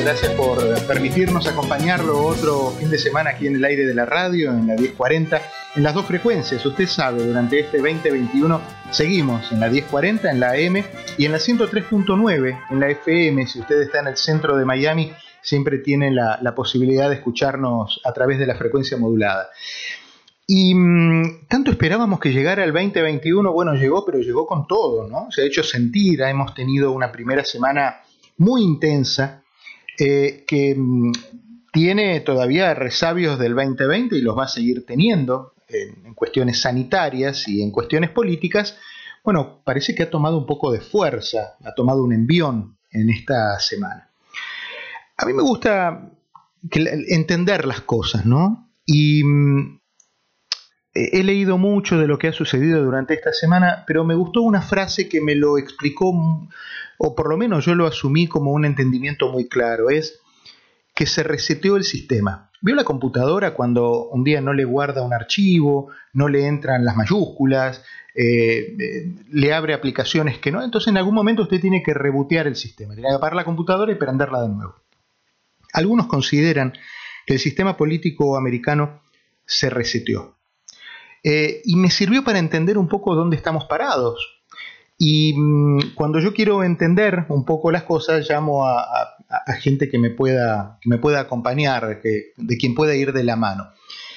Gracias por permitirnos acompañarlo otro fin de semana aquí en el aire de la radio, en la 1040, en las dos frecuencias. Usted sabe, durante este 2021 seguimos en la 1040, en la AM y en la 103.9, en la FM. Si usted está en el centro de Miami, siempre tiene la, posibilidad de escucharnos a través de la frecuencia modulada. Y mmm, tanto esperábamos que llegara el 2021, bueno, llegó, pero llegó con todo, ¿no? Se ha hecho sentir, hemos tenido una primera semana muy intensa eh, que mmm, tiene todavía resabios del 2020 y los va a seguir teniendo en, cuestiones sanitarias y en cuestiones políticas. Bueno, parece que ha tomado un poco de fuerza, ha tomado un envión en esta semana. A mí me gusta entender las cosas, ¿no? Y mmm, he leído mucho de lo que ha sucedido durante esta semana, pero me gustó una frase que me lo explicó, o por lo menos yo lo asumí como un entendimiento muy claro, es que se reseteó el sistema. ¿Vio la computadora cuando un día no le guarda un archivo, no le entran las mayúsculas, eh, eh, le abre aplicaciones que no? Entonces en algún momento usted tiene que rebotear el sistema, tiene que apagar la computadora y prenderla de nuevo. Algunos consideran que el sistema político americano se reseteó. Eh, y me sirvió para entender un poco dónde estamos parados. Y mmm, cuando yo quiero entender un poco las cosas, llamo a, gente que me pueda, que me pueda acompañar, que, de quien pueda ir de la mano.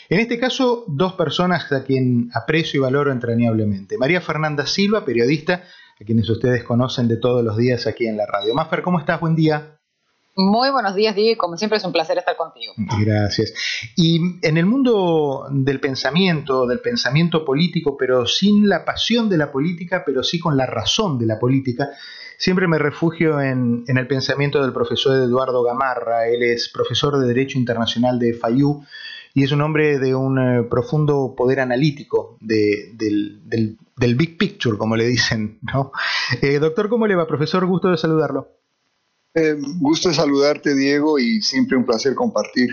En este caso, dos personas a quien aprecio y valoro entrañablemente. María Fernanda Silva, periodista, a quienes ustedes conocen de todos los días aquí en la radio. Maffer, ¿cómo estás? Buen día. Muy buenos días, Diego. Como siempre es un placer estar contigo. Gracias. Y en el mundo del pensamiento, del pensamiento político, pero sin la pasión de la política, pero sí con la razón de la política, siempre me refugio en, el pensamiento del profesor Eduardo Gamarra. Él es profesor de Derecho Internacional de FAYU y es un hombre de un eh, profundo poder analítico de, del, del, del, big picture, como le dicen. ¿no? Eh, doctor, ¿cómo le va? Profesor, gusto de saludarlo. Eh, gusto saludarte, Diego, y siempre un placer compartir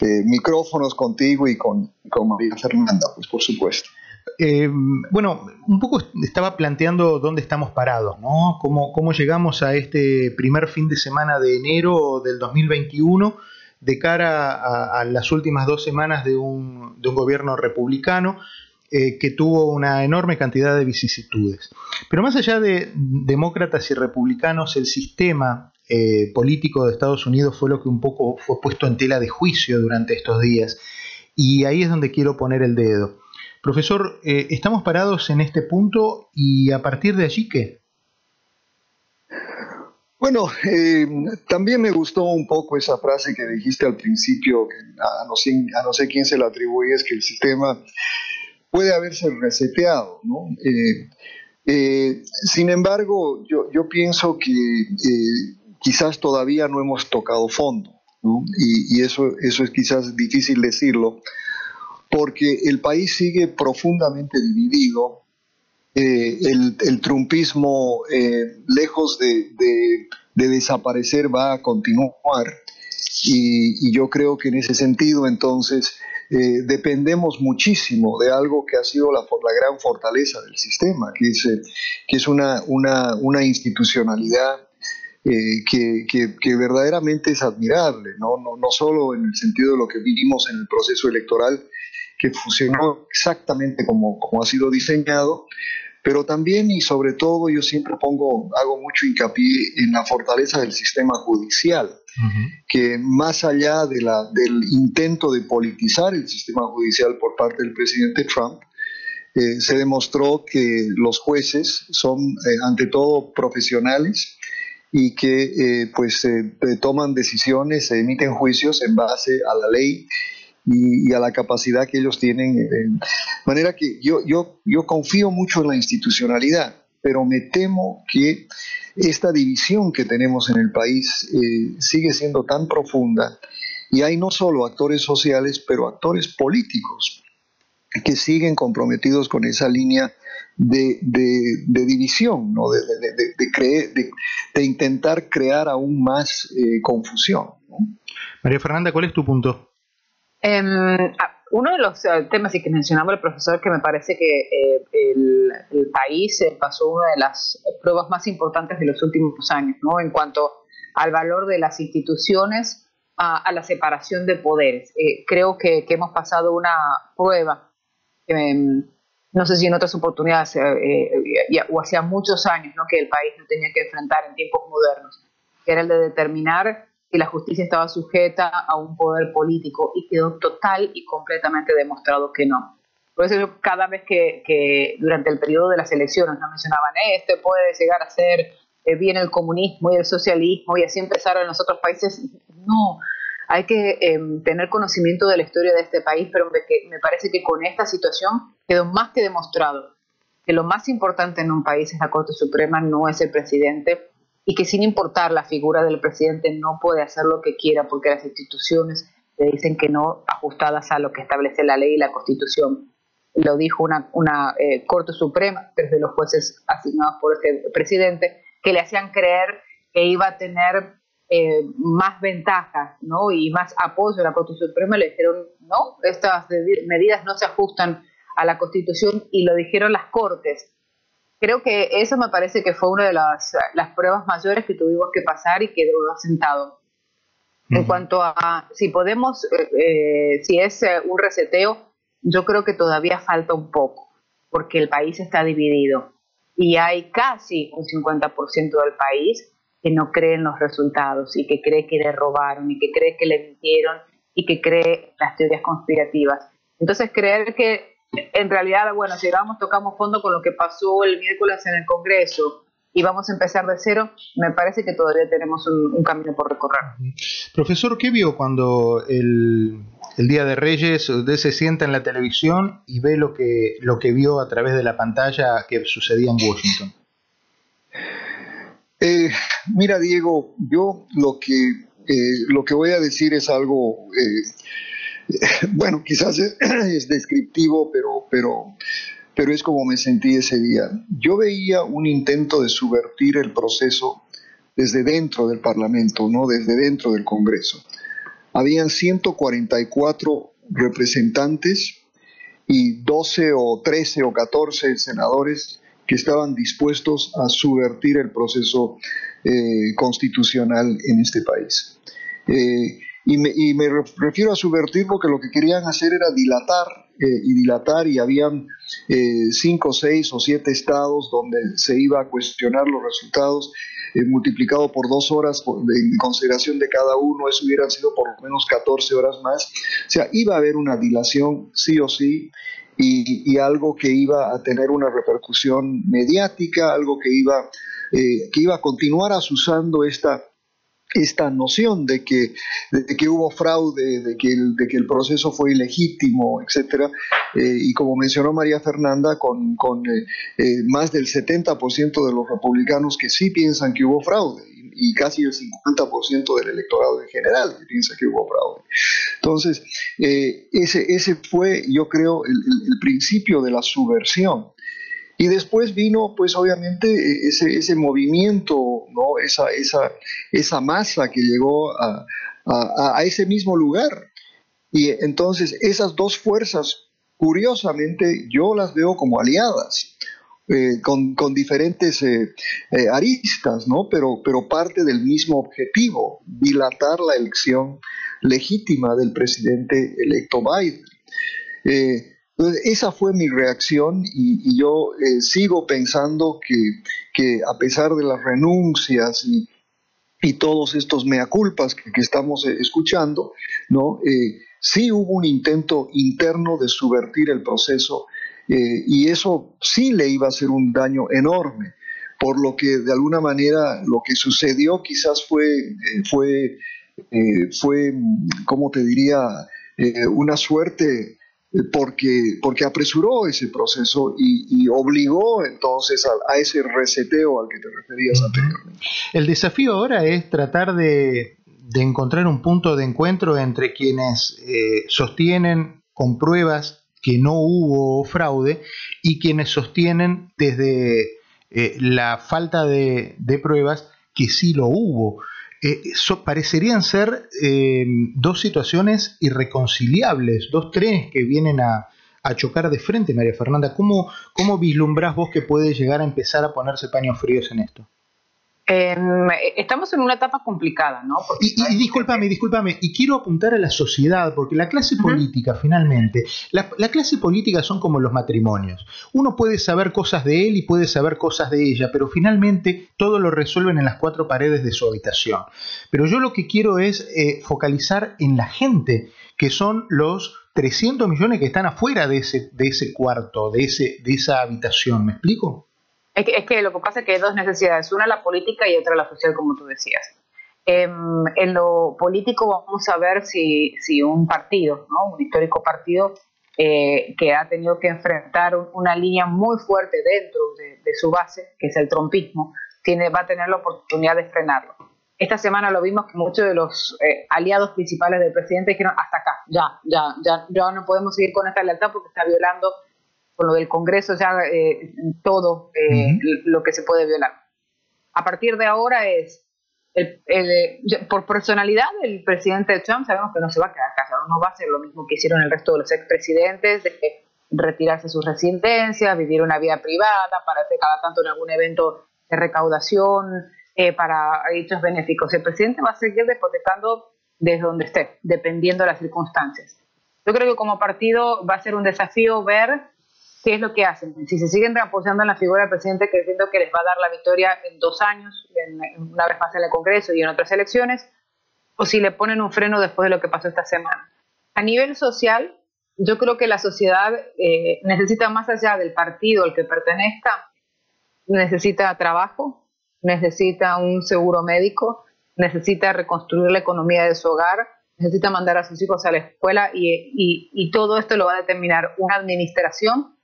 eh, micrófonos contigo y con, con, María Fernanda, pues por supuesto. Eh, bueno, un poco estaba planteando dónde estamos parados, ¿no? ¿Cómo, ¿Cómo llegamos a este primer fin de semana de enero del 2021 de cara a, a las últimas dos semanas de un, de un gobierno republicano? Eh, que tuvo una enorme cantidad de vicisitudes. Pero más allá de demócratas y republicanos, el sistema eh, político de Estados Unidos fue lo que un poco fue puesto en tela de juicio durante estos días. Y ahí es donde quiero poner el dedo. Profesor, eh, estamos parados en este punto y a partir de allí, ¿qué? Bueno, eh, también me gustó un poco esa frase que dijiste al principio, a no, sé, a no sé quién se la atribuye, es que el sistema puede haberse reseteado, ¿no? Sin embargo, yo, yo pienso que quizás todavía no hemos tocado fondo, y, eso, eso es quizás difícil decirlo, porque el país sigue profundamente dividido. El, el, trumpismo, lejos de, de, de, desaparecer, va a continuar. Y, y yo creo que en ese sentido, entonces, eh, dependemos muchísimo de algo que ha sido la, gran fortaleza del sistema, que es, eh, que es una, una institucionalidad eh, que, que, que, verdaderamente es admirable, ¿no? No, no solo en el sentido de lo que vivimos en el proceso electoral, que funcionó exactamente como, como ha sido diseñado, pero también y sobre todo yo siempre pongo, hago mucho hincapié en la fortaleza del sistema judicial, que más allá de la, del intento de politizar el sistema judicial por parte del presidente Trump, eh, se demostró que los jueces son eh, ante todo profesionales y que eh, pues toman decisiones, se emiten juicios en base a la ley y, a la capacidad que ellos tienen. De manera que yo, yo, yo confío mucho en la institucionalidad, pero me temo que esta división que tenemos en el país sigue siendo tan profunda y hay no solo actores sociales, pero actores políticos que siguen comprometidos con esa línea de, división, ¿no? de, intentar crear aún más eh, confusión. María Fernanda, ¿cuál es tu punto? Em, ah, uno de los eh, temas y que mencionaba el profesor que me parece que eh, el, país pasó una de las pruebas más importantes de los últimos años, ¿no? En cuanto al valor de las instituciones, a, la separación de poderes. creo que, que, hemos pasado una prueba Em, no sé si en otras oportunidades eh, eh, o hacía muchos años ¿no? que el país no tenía que enfrentar en tiempos modernos, que era el de determinar si la justicia estaba sujeta a un poder político y quedó total y completamente demostrado que no. Por eso yo cada vez que, durante el periodo de las elecciones nos mencionaban, eh, este puede llegar a ser bien el comunismo y el socialismo y así empezaron en los otros países, no, hay que em, tener conocimiento de la historia de este país, pero me, me parece que con esta situación quedó más que demostrado que lo más importante en un país es la Corte Suprema, no es el presidente, y que sin importar la figura del presidente no puede hacer lo que quiera porque las instituciones le dicen que no ajustadas a lo que establece la ley y la Constitución. Lo dijo una, una eh, Corte Suprema, desde los jueces asignados por este presidente, que le hacían creer que iba a tener eh, más ventajas ¿no? y más apoyo a la Corte Suprema, le dijeron, no, estas medidas no se ajustan a la Constitución y lo dijeron las Cortes. Creo que eso me parece que fue una de las, las pruebas mayores que tuvimos que pasar y que quedó asentado. En cuanto a si podemos, eh, eh, si es un reseteo, yo creo que todavía falta un poco, porque el país está dividido y hay casi un 50% del país que no cree en los resultados y que cree que le robaron y que cree que le mintieron y que cree las teorías conspirativas. Entonces creer que en realidad, bueno, llegamos, tocamos fondo con lo que pasó el miércoles en el Congreso y vamos a empezar de cero, me parece que todavía tenemos un, camino por recorrer. Profesor, ¿qué vio cuando el, el, Día de Reyes usted se sienta en la televisión y ve lo que, lo que vio a través de la pantalla que sucedía en Washington? Eh, mira, Diego, yo lo que, eh, lo que voy a decir es algo, eh, bueno, quizás es, descriptivo, pero, pero, pero es como me sentí ese día. Yo veía un intento de subvertir el proceso desde dentro del Parlamento, no desde dentro del Congreso. Habían 144 representantes y 12 o 13 o 14 senadores que estaban dispuestos a subvertir el proceso eh, constitucional en este país. Eh, y, me, refiero a subvertir porque lo que querían hacer era dilatar eh, y dilatar y habían cinco, seis o siete estados donde se iba a cuestionar los resultados multiplicado por dos horas en consideración de cada uno, eso hubieran sido por lo menos 14 horas más. O sea, iba a haber una dilación sí o sí y, algo que iba a tener una repercusión mediática, algo que iba, eh, que iba a continuar asusando esta, esta noción de que, de que hubo fraude, de que, el, de que el proceso fue ilegítimo, etc. Eh, y como mencionó María Fernanda, con, con eh, más del 70% de los republicanos que sí piensan que hubo fraude y casi el 50% del electorado en general que piensa que hubo fraude. Entonces, eh, ese, ese fue, yo creo, el, principio de la subversión. Y después vino, pues obviamente, ese, ese movimiento, ¿no? esa, esa, esa masa que llegó a, a, ese mismo lugar. Y entonces esas dos fuerzas, curiosamente, yo las veo como aliadas. Eh, con, diferentes eh, eh, aristas, ¿no? Pero, pero parte del mismo objetivo, dilatar la elección legítima del presidente electo Biden. Entonces, esa fue mi reacción y, yo eh, sigo pensando que, que, a pesar de las renuncias y, y todos estos mea culpas que, estamos eh, escuchando, ¿no? Eh, sí hubo un intento interno de subvertir el proceso y eso sí le iba a hacer un daño enorme por lo que de alguna manera lo que sucedió quizás fue, eh, fue, eh, fue ¿cómo te diría?, eh, una suerte porque, porque apresuró ese proceso y, obligó entonces a, ese reseteo al que te referías anteriormente. El desafío ahora es tratar de, de encontrar un punto de encuentro entre quienes sostienen con pruebas que no hubo fraude y quienes sostienen desde eh, la falta de, pruebas que sí lo hubo. Eh, parecerían ser eh, dos situaciones irreconciliables, dos trenes que vienen a, chocar de frente, María Fernanda. ¿Cómo, ¿Cómo vislumbrás vos que puede llegar a empezar a ponerse paños fríos en esto? Estamos en una etapa complicada, ¿no? y, y, discúlpame, discúlpame, y quiero apuntar a la sociedad, porque la clase política, finalmente, la, clase política son como los matrimonios. Uno puede saber cosas de él y puede saber cosas de ella, pero finalmente todo lo resuelven en las cuatro paredes de su habitación. Pero yo lo que quiero es eh, focalizar en la gente, que son los 300 millones que están afuera de ese, de ese cuarto, de, ese, de esa habitación. ¿Me explico? Es que, lo que pasa es que hay dos necesidades, una la política y otra la social, como tú decías. Em, en lo político vamos a ver si, si un partido, ¿no? un histórico partido eh, que ha tenido que enfrentar una línea muy fuerte dentro de, su base, que es el trompismo, tiene, va a tener la oportunidad de frenarlo. Esta semana lo vimos que muchos de los eh, aliados principales del presidente dijeron hasta acá, ya, ya, ya, ya no podemos seguir con esta lealtad porque está violando con lo del Congreso ya eh, todo eh, lo que se puede violar. A partir de ahora es, por personalidad el presidente Trump sabemos que no se va a quedar callado, no va a hacer lo mismo que hicieron el resto de los expresidentes, de retirarse sus residencias, vivir una vida privada, para hacer cada tanto en algún evento de recaudación, eh, para hechos benéficos. El presidente va a seguir despotetando desde donde esté, dependiendo de las circunstancias. Yo creo que como partido va a ser un desafío ver ¿qué es lo que hacen? Si se siguen apoyando en la figura del presidente creyendo que les va a dar la victoria en dos años, una vez más en el Congreso y en otras elecciones, o si le ponen un freno después de lo que pasó esta semana. A nivel social, yo creo que la sociedad eh, necesita más allá del partido al que pertenezca, necesita trabajo, necesita un seguro médico, necesita reconstruir la economía de su hogar, necesita mandar a sus hijos a la escuela y, y todo esto lo va a determinar una administración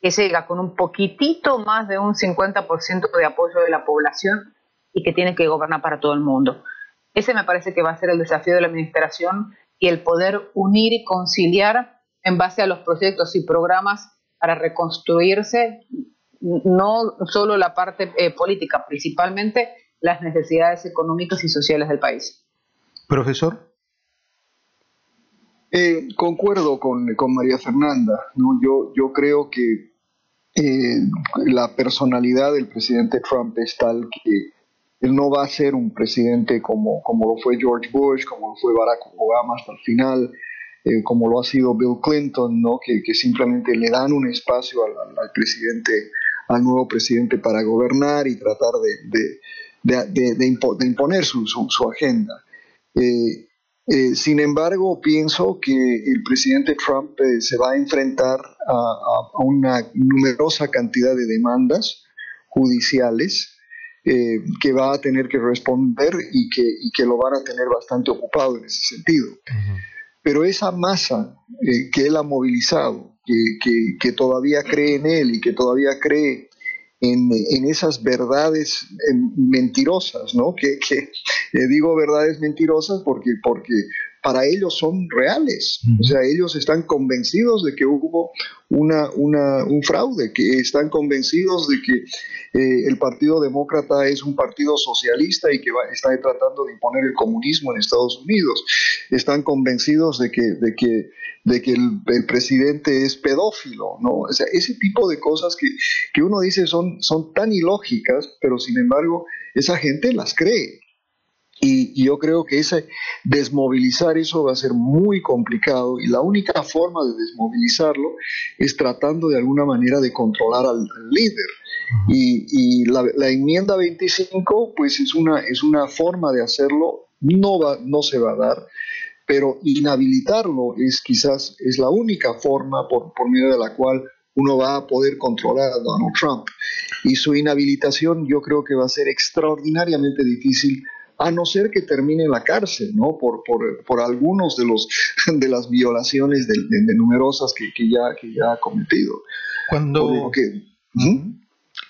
que llega con un poquitito más de un 50% de apoyo de la población y que tiene que gobernar para todo el mundo. Ese me parece que va a ser el desafío de la administración y el poder unir y conciliar en base a los proyectos y programas para reconstruirse, no solo la parte eh, política, principalmente las necesidades económicas y sociales del país. Profesor. Eh, concuerdo con, María Fernanda. ¿no? Yo, yo creo que eh, la personalidad del presidente Trump es tal que él no va a ser un presidente como, como lo fue George Bush, como lo fue Barack Obama hasta el final, eh, como lo ha sido Bill Clinton, ¿no? que, simplemente le dan un espacio al, presidente, al nuevo presidente para gobernar y tratar de, de, imponer su, su, agenda. Eh, eh, sin embargo, pienso que el presidente Trump eh, se va a enfrentar a, una numerosa cantidad de demandas judiciales eh, que va a tener que responder y que, que, lo van a tener bastante ocupado en ese sentido. Pero esa masa que él ha movilizado, que, que, todavía cree en él y que todavía cree en, esas verdades eh, mentirosas, ¿no? Que, eh, digo verdades mentirosas porque, porque para ellos son reales. O sea, ellos están convencidos de que hubo una, un fraude, que están convencidos de que eh, el Partido Demócrata es un partido socialista y que está tratando de imponer el comunismo en Estados Unidos. Están convencidos de que, de que, de que el, presidente es pedófilo, ¿no? O sea, ese tipo de cosas que, que uno dice son, son tan ilógicas, pero sin embargo esa gente las cree. Y, yo creo que ese desmovilizar eso va a ser muy complicado y la única forma de desmovilizarlo es tratando de alguna manera de controlar al, líder. Y, la, enmienda 25 pues es una, es una forma de hacerlo, no, va, no se va a dar, pero inhabilitarlo es quizás es la única forma por, por medio de la cual uno va a poder controlar a Donald Trump. Y su inhabilitación yo creo que va a ser extraordinariamente difícil a no ser que termine en la cárcel, ¿no? Por, por, por algunos de, los, de las violaciones de, numerosas que, que, ya, que ya ha cometido. Cuando... ¿Mm?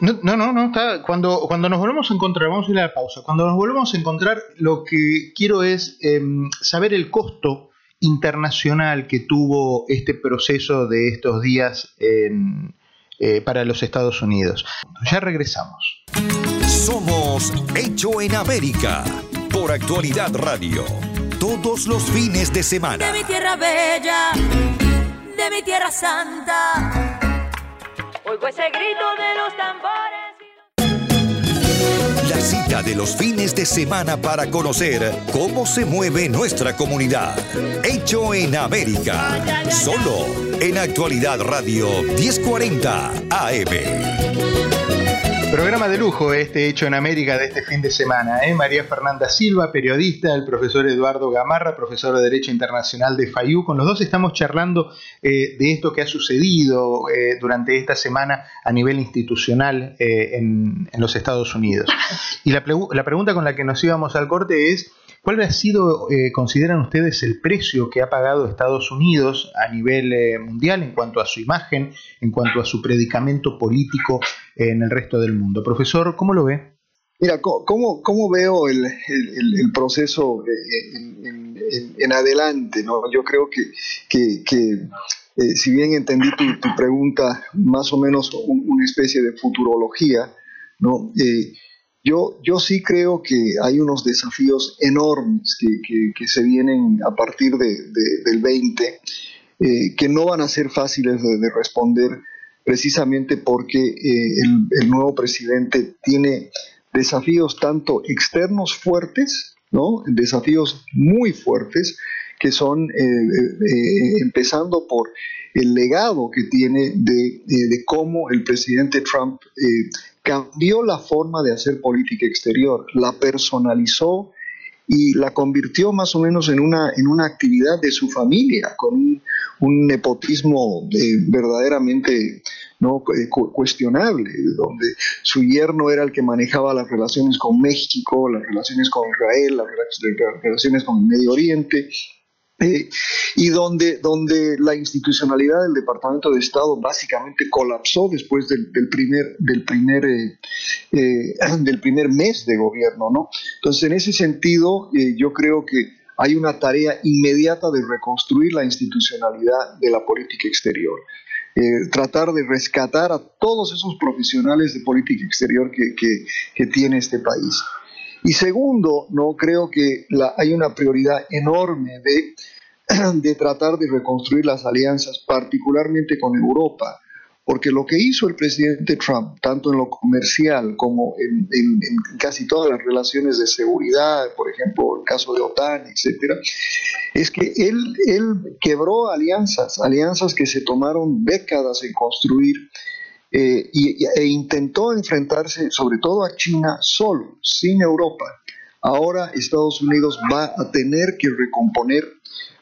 No, no, no, está, cuando, cuando nos volvemos a encontrar, vamos a ir a la pausa, cuando nos volvemos a encontrar, lo que quiero es em, saber el costo internacional que tuvo este proceso de estos días en, eh, para los Estados Unidos. Ya regresamos. Somos Hecho en América por Actualidad Radio. Todos los fines de semana. De mi tierra bella, de mi tierra santa. Oigo ese grito de los tambores cita de los fines de semana para conocer cómo se mueve nuestra comunidad. Hecho en América. Solo en Actualidad Radio 1040 AM. Programa de lujo este hecho en América de este fin de semana. ¿eh? María Fernanda Silva, periodista, el profesor Eduardo Gamarra, profesor de Derecho Internacional de FAYU. Con los dos estamos charlando eh, de esto que ha sucedido eh, durante esta semana a nivel institucional eh, en, los Estados Unidos. Y la pregunta con la que nos íbamos al corte es ¿Cuál ha sido, eh, consideran ustedes, el precio que ha pagado Estados Unidos a nivel eh, mundial en cuanto a su imagen, en cuanto a su predicamento político en el resto del mundo? Profesor, ¿cómo lo ve? Mira, ¿cómo, cómo veo el, proceso eh, en, adelante? ¿no? Yo creo que, que, si bien entendí tu, pregunta, más o menos una especie de futurología, ¿no? Yo, yo sí creo que hay unos desafíos enormes que, se vienen a partir del 20, eh, que no van a ser fáciles de, responder precisamente porque eh, el, nuevo presidente tiene desafíos tanto externos fuertes, ¿no? desafíos muy fuertes, que son eh, empezando por el legado que tiene de, de cómo el presidente Trump cambió la forma de hacer política exterior, la personalizó y la convirtió más o menos en una, en una actividad de su familia, con un, nepotismo eh, verdaderamente no eh, cuestionable, donde su yerno era el que manejaba las relaciones con México, las relaciones con Israel, las relaciones con el Medio Oriente, eh, y donde, donde la institucionalidad del Departamento de Estado básicamente colapsó después del, primer, del, primer, eh, eh, del primer mes de gobierno. ¿no? Entonces, en ese sentido, yo creo que hay una tarea inmediata de reconstruir la institucionalidad de la política exterior. tratar de rescatar a todos esos profesionales de política exterior que, que, que tiene este país. Y segundo, no creo que la, hay una prioridad enorme de, tratar de reconstruir las alianzas, particularmente con Europa, porque lo que hizo el presidente Trump, tanto en lo comercial como en, casi todas las relaciones de seguridad, por ejemplo, el caso de OTAN, etcétera, es que él quebró alianzas, alianzas que se tomaron décadas en construir eh, e intentó enfrentarse sobre todo a China solo, sin Europa. Ahora Estados Unidos va a tener que recomponer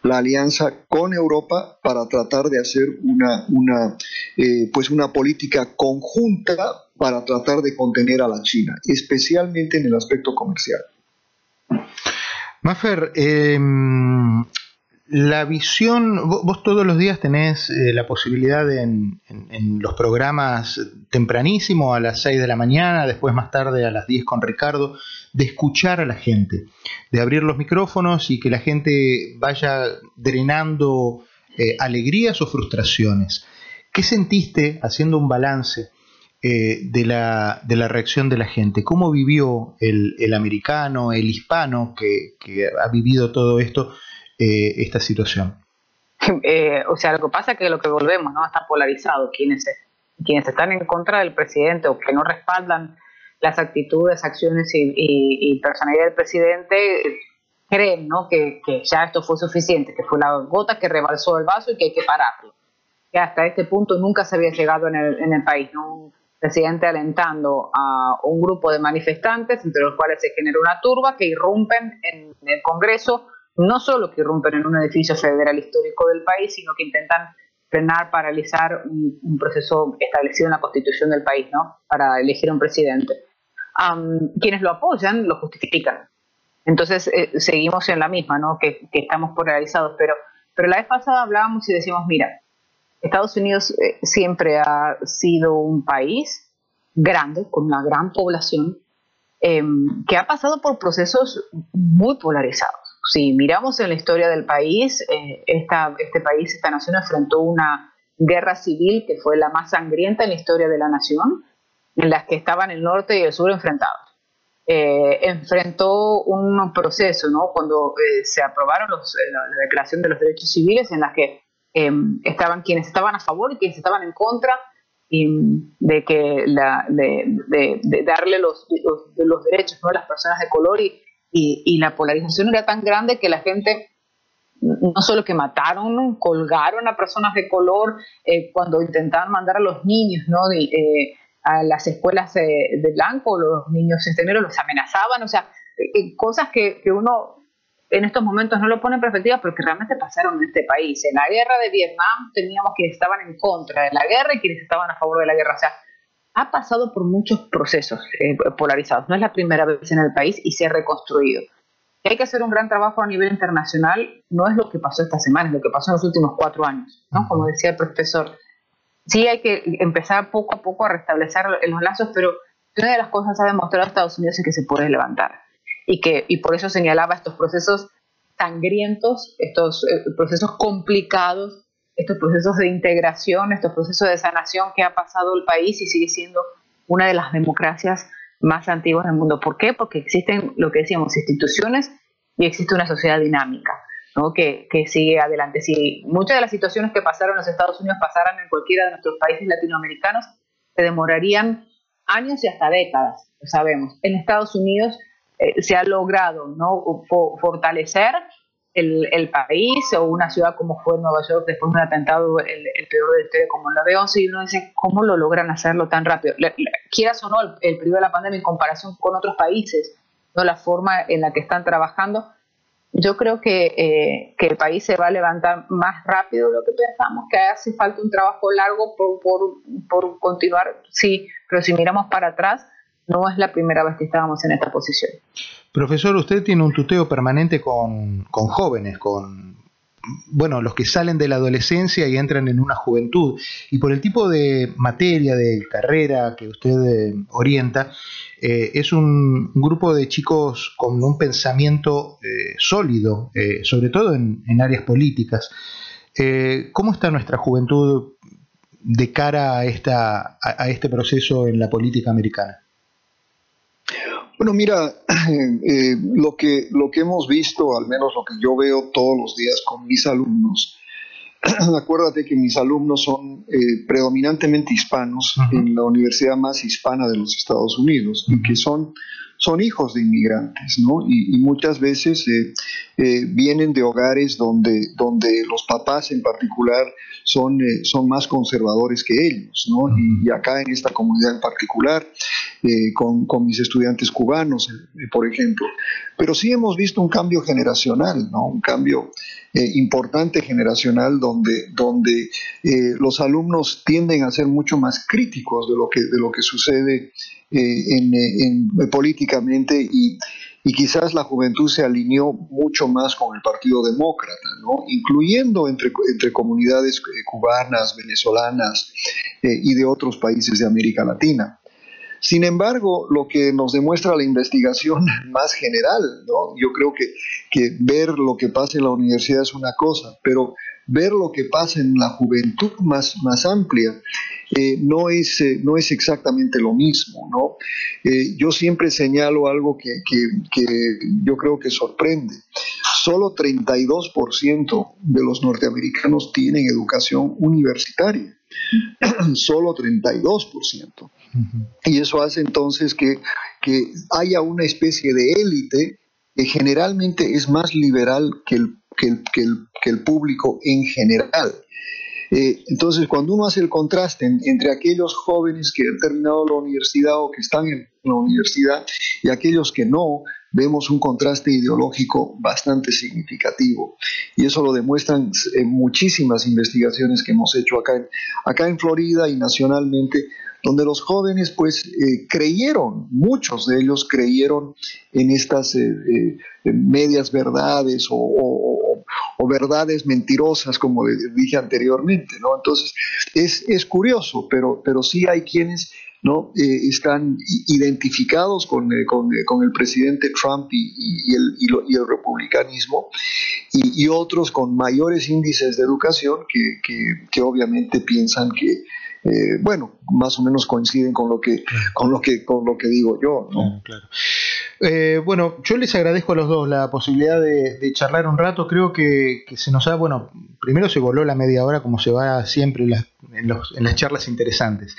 la alianza con Europa para tratar de hacer una, una, eh, pues una política conjunta para tratar de contener a la China, especialmente en el aspecto comercial. Mafer, eh, la visión, vos, todos los días tenés eh, la posibilidad en, los programas tempranísimo a las 6 de la mañana, después más tarde a las 10 con Ricardo, de escuchar a la gente, de abrir los micrófonos y que la gente vaya drenando eh, alegrías o frustraciones. ¿Qué sentiste haciendo un balance eh, de, la, de, la, reacción de la gente? ¿Cómo vivió el, americano, el hispano que ha vivido todo esto? Eh, esta situación? Eh, o sea, lo que pasa es que lo que volvemos, ¿no? Está polarizado. Quienes, quienes están en contra del presidente o que no respaldan las actitudes, acciones y, personalidad del presidente, creen ¿no? que, ya esto fue suficiente, que fue la gota que rebalsó el vaso y que hay que pararlo. Que hasta este punto nunca se había llegado en el, en el país, un presidente alentando a un grupo de manifestantes, entre los cuales se genera una turba, que irrumpen en el Congreso, no solo que irrumpen en un edificio federal histórico del país, sino que intentan frenar, paralizar un, proceso establecido en la constitución del país, ¿no? Para elegir un presidente. quienes lo apoyan lo justifican. Entonces eh, seguimos en la misma, ¿no? Que, estamos polarizados, pero, pero la vez pasada hablábamos y decimos, mira, Estados Unidos eh, siempre ha sido un país grande, con una gran población, em, que ha pasado por procesos muy polarizados si miramos en la historia del país, eh, este país, esta nación enfrentó una guerra civil que fue la más sangrienta en la historia de la nación, en las que estaban el norte y el sur enfrentados. Eh, enfrentó un proceso, ¿no? Cuando eh, se aprobaron la, Declaración de los Derechos Civiles, en las que em, estaban quienes estaban a favor y quienes estaban en contra de que darle los, los, derechos a las personas de color y, y, la polarización era tan grande que la gente no solo que mataron, colgaron a personas de color eh, cuando intentaban mandar a los niños ¿no? Eh, a las escuelas de, blanco, los niños extranjeros los amenazaban, o sea, eh, cosas que, que, uno en estos momentos no lo pone en perspectiva, pero que realmente pasaron en este país. En la guerra de Vietnam teníamos quienes estaban en contra de la guerra y quienes estaban a favor de la guerra. O sea, ha pasado por muchos procesos eh, polarizados. No es la primera vez en el país y se ha reconstruido. hay que hacer un gran trabajo a nivel internacional no es lo que pasó esta semana, es lo que pasó en los últimos cuatro años, ¿no? Como decía el profesor. Sí hay que empezar poco a poco a restablecer los lazos, pero una de las cosas que ha demostrado Estados Unidos es que se puede levantar. Y, que, y por eso señalaba estos procesos sangrientos, estos eh, procesos complicados estos procesos de integración, estos procesos de sanación que ha pasado el país y sigue siendo una de las democracias más antiguas del mundo. ¿Por qué? Porque existen, lo que decíamos, instituciones y existe una sociedad dinámica. ¿no? Que, que, sigue adelante. Si muchas de las situaciones que pasaron en los Estados Unidos pasaran en cualquiera de nuestros países latinoamericanos, se demorarían años y hasta décadas, lo sabemos. En Estados Unidos eh, se ha logrado ¿no? fortalecer el, país o una ciudad como fue Nueva York después de un atentado, el, peor de la historia como la de 11, y uno dice, ¿cómo lo logran hacerlo tan rápido? quieras o no, el, periodo de la pandemia en comparación con otros países, no la forma en la que están trabajando, yo creo que, eh, que el país se va a levantar más rápido de lo que pensamos, que hace falta un trabajo largo por, por, por continuar, sí, pero si miramos para atrás, no es la primera vez que estábamos en esta posición. Profesor, usted tiene un tuteo permanente con, jóvenes, con bueno, los que salen de la adolescencia y entran en una juventud. Y por el tipo de materia, de carrera que usted eh, orienta, eh, es un, grupo de chicos con un pensamiento eh, sólido, sobre todo en, áreas políticas. ¿Cómo está nuestra juventud de cara a, esta, a este proceso en la política americana? Bueno, mira, eh, lo, que, lo que hemos visto, al menos lo que yo veo todos los días con mis alumnos, acuérdate que mis alumnos son eh, predominantemente hispanos en la universidad más hispana de los Estados Unidos y que son son hijos de inmigrantes, ¿no? Y, muchas veces eh, eh, vienen de hogares donde, donde los papás en particular son, eh, son más conservadores que ellos, ¿no? Y, acá en esta comunidad en particular, con, con, mis estudiantes cubanos, por ejemplo. Pero sí hemos visto un cambio generacional, ¿no? Un cambio importante generacional donde, donde los alumnos tienden a ser mucho más críticos de lo que, de lo que sucede eh, en, eh, políticamente y, quizás la juventud se alineó mucho más con el Partido Demócrata, ¿no? incluyendo entre, entre comunidades eh, cubanas, venezolanas y de otros países de América Latina. Sin embargo, lo que nos demuestra la investigación más general, ¿no? yo creo que, que ver lo que pasa en la universidad es una cosa, pero ver lo que pasa en la juventud más, más amplia eh, no, es, eh, no es exactamente lo mismo. ¿no? Eh, yo siempre señalo algo que, yo creo que sorprende. Solo 32% de los norteamericanos tienen educación universitaria. Solo 32%. Y eso hace entonces que, que haya una especie de élite que generalmente es más liberal que el, que el, que el, público en general. Eh, entonces, cuando uno hace el contraste entre aquellos jóvenes que han terminado la universidad o que están en la universidad y aquellos que no, vemos un contraste ideológico bastante significativo. Y eso lo demuestran en muchísimas investigaciones que hemos hecho acá en, acá en Florida y nacionalmente donde los jóvenes pues eh, creyeron, muchos de ellos creyeron en estas eh, eh, medias verdades o, verdades mentirosas, como dije anteriormente, ¿no? Entonces, es, es curioso, pero, pero sí hay quienes ¿no? están identificados con, con, con, el presidente Trump y, el, y, el, republicanismo, y, otros con mayores índices de educación que, que, que obviamente piensan que, eh, bueno, más o menos coinciden con lo que, con lo que, con lo que digo yo. Eh, bueno, yo les agradezco a los dos la posibilidad de, charlar un rato. Creo que, se nos ha, bueno, primero se voló la media hora como se va siempre en las, charlas interesantes.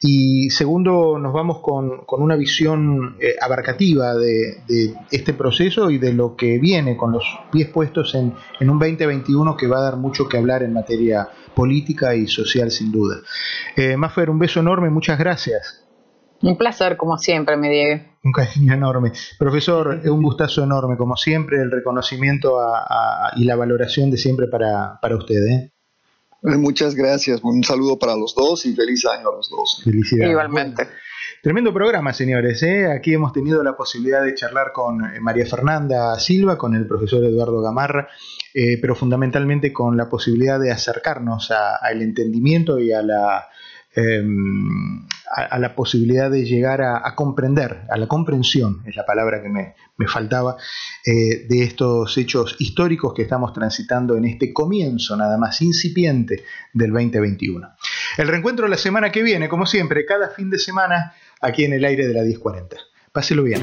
Y segundo, nos vamos con, una visión eh, abarcativa de, este proceso y de lo que viene con los pies puestos en, en un 2021 que va a dar mucho que hablar en materia política y social sin duda. Eh, Maffer, un beso enorme, muchas gracias. Un placer, como siempre, me Diego. Un cariño enorme. Profesor, un gustazo enorme, como siempre, el reconocimiento y la valoración de siempre para, para usted. ¿eh? Eh, muchas gracias, un saludo para los dos y feliz año a los dos. Felicidades. Igualmente. Tremendo programa, señores. ¿eh? Aquí hemos tenido la posibilidad de charlar con María Fernanda Silva, con el profesor Eduardo Gamarra, eh, pero fundamentalmente con la posibilidad de acercarnos al entendimiento y a la, em, a, la posibilidad de llegar a, comprender, a la comprensión, es la palabra que me, faltaba, eh, de estos hechos históricos que estamos transitando en este comienzo nada más incipiente del 2021. El reencuentro la semana que viene, como siempre, cada fin de semana aquí en el aire de la 1040. Páselo bien.